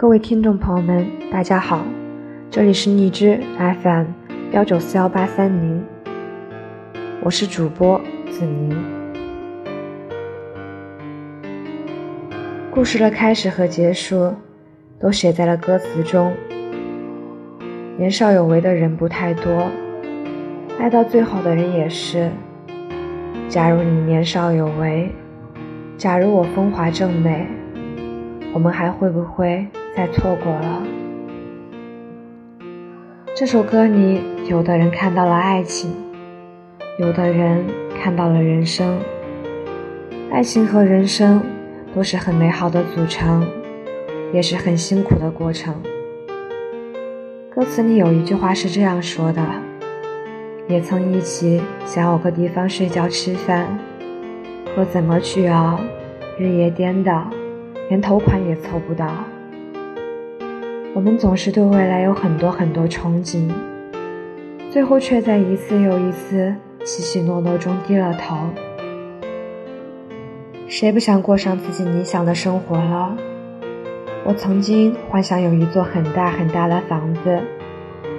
各位听众朋友们，大家好，这里是荔枝 FM 幺九四幺八三零，我是主播子宁。故事的开始和结束都写在了歌词中。年少有为的人不太多，爱到最后的人也是。假如你年少有为，假如我风华正美，我们还会不会？再错过了。这首歌里，有的人看到了爱情，有的人看到了人生。爱情和人生都是很美好的组成，也是很辛苦的过程。歌词里有一句话是这样说的：“也曾一起想有个地方睡觉吃饭，可怎么去熬，日夜颠倒，连头款也凑不到。”我们总是对未来有很多很多憧憬，最后却在一次又一次起起落落中低了头。谁不想过上自己理想的生活了？我曾经幻想有一座很大很大的房子，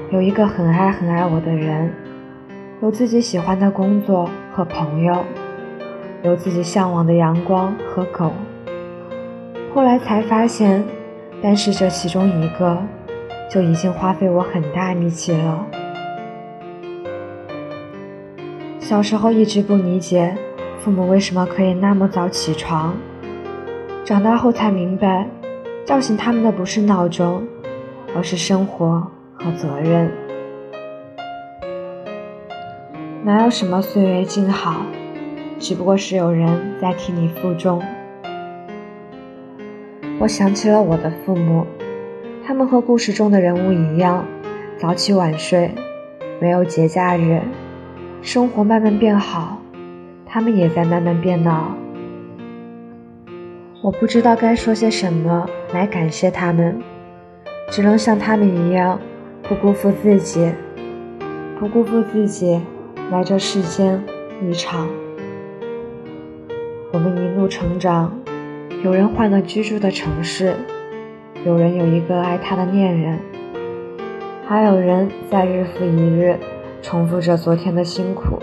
有一个很爱很爱我的人，有自己喜欢的工作和朋友，有自己向往的阳光和狗。后来才发现。但是这其中一个，就已经花费我很大力气了。小时候一直不理解父母为什么可以那么早起床，长大后才明白，叫醒他们的不是闹钟，而是生活和责任。哪有什么岁月静好，只不过是有人在替你负重。我想起了我的父母，他们和故事中的人物一样，早起晚睡，没有节假日，生活慢慢变好，他们也在慢慢变老。我不知道该说些什么来感谢他们，只能像他们一样，不辜负自己，不辜负自己来这世间一场。我们一路成长。有人换了居住的城市，有人有一个爱他的恋人，还有人在日复一日重复着昨天的辛苦。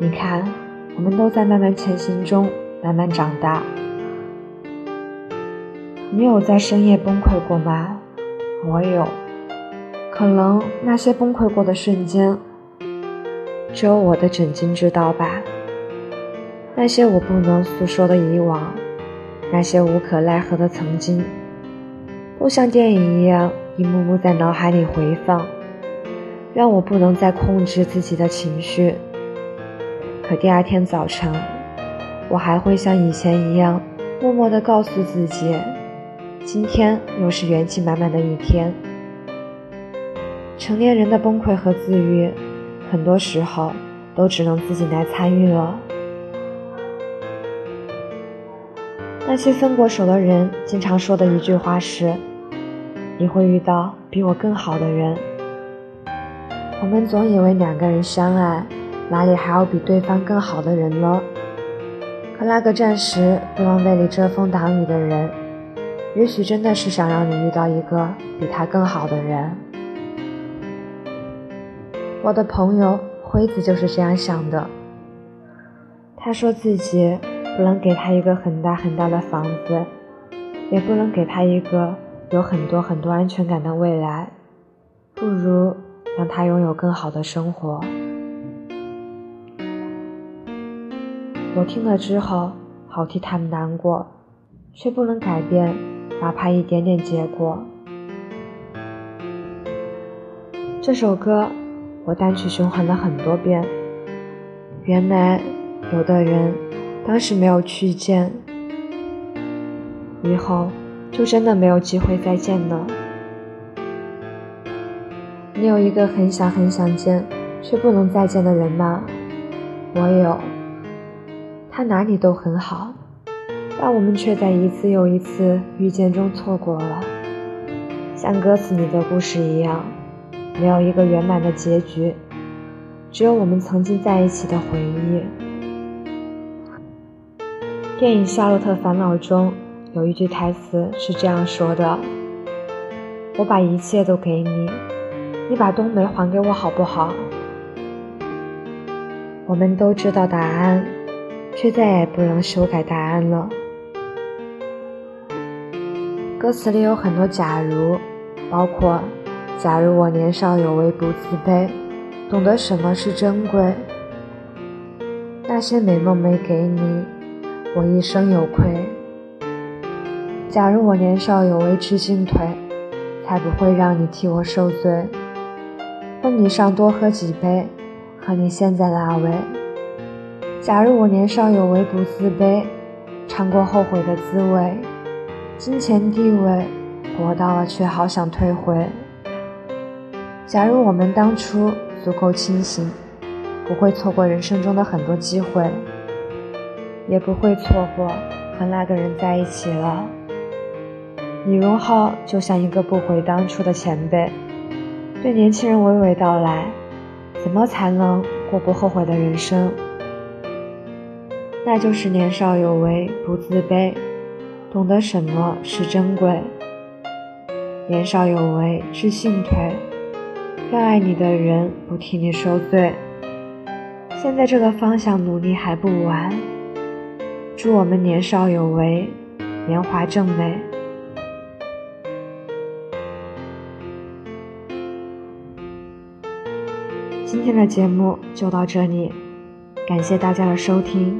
你看，我们都在慢慢前行中慢慢长大。你有在深夜崩溃过吗？我有，可能那些崩溃过的瞬间，只有我的枕巾知道吧。那些我不能诉说的以往。那些无可奈何的曾经，都像电影一样一幕幕在脑海里回放，让我不能再控制自己的情绪。可第二天早晨，我还会像以前一样，默默地告诉自己，今天又是元气满满的一天。成年人的崩溃和自愈，很多时候都只能自己来参与了。那些分过手的人经常说的一句话是：“你会遇到比我更好的人。”我们总以为两个人相爱，哪里还有比对方更好的人呢？可那个暂时不能为你遮风挡雨的人，也许真的是想让你遇到一个比他更好的人。我的朋友辉子就是这样想的，他说自己。不能给他一个很大很大的房子，也不能给他一个有很多很多安全感的未来，不如让他拥有更好的生活。我听了之后，好替他们难过，却不能改变哪怕一点点结果。这首歌我单曲循环了很多遍，原来有的人。当时没有去见，以后就真的没有机会再见了。你有一个很想很想见却不能再见的人吗？我有，他哪里都很好，但我们却在一次又一次遇见中错过了。像歌词里的故事一样，没有一个圆满的结局，只有我们曾经在一起的回忆。电影《夏洛特烦恼》中有一句台词是这样说的：“我把一切都给你，你把冬梅还给我好不好？我们都知道答案，却再也不能修改答案了。歌词里有很多“假如”，包括“假如我年少有为不自卑，懂得什么是珍贵”。那些美梦没给你，我一生有愧。假如我年少有为知进退，才不会让你替我受罪。婚礼上多喝几杯。和你现在的阿伟。假如我年少有为不自卑，尝过后悔的滋味，金钱地位得到了却好想退回。假如我们当初足够清醒，不会错过人生中的很多机会，也不会错过和那个人在一起了。李荣浩就像一个不悔当初的前辈，对年轻人娓娓道来。怎么才能过不后悔的人生？那就是年少有为，不自卑，懂得什么是珍贵。年少有为，知进退，让爱你的人不替你受罪。现在这个方向努力还不晚。祝我们年少有为，年华正美。今天的节目就到这里，感谢大家的收听。